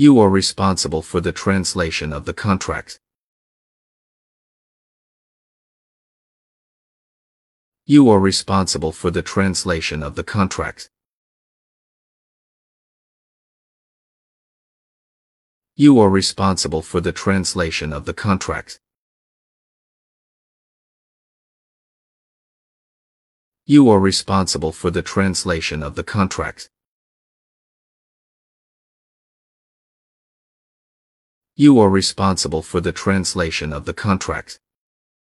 You are responsible for the translation of the contract. You are responsible for the translation of the contract. You are responsible for the translation of the contract. You are responsible for the translation of the contract. You are responsible for the translation of the contract.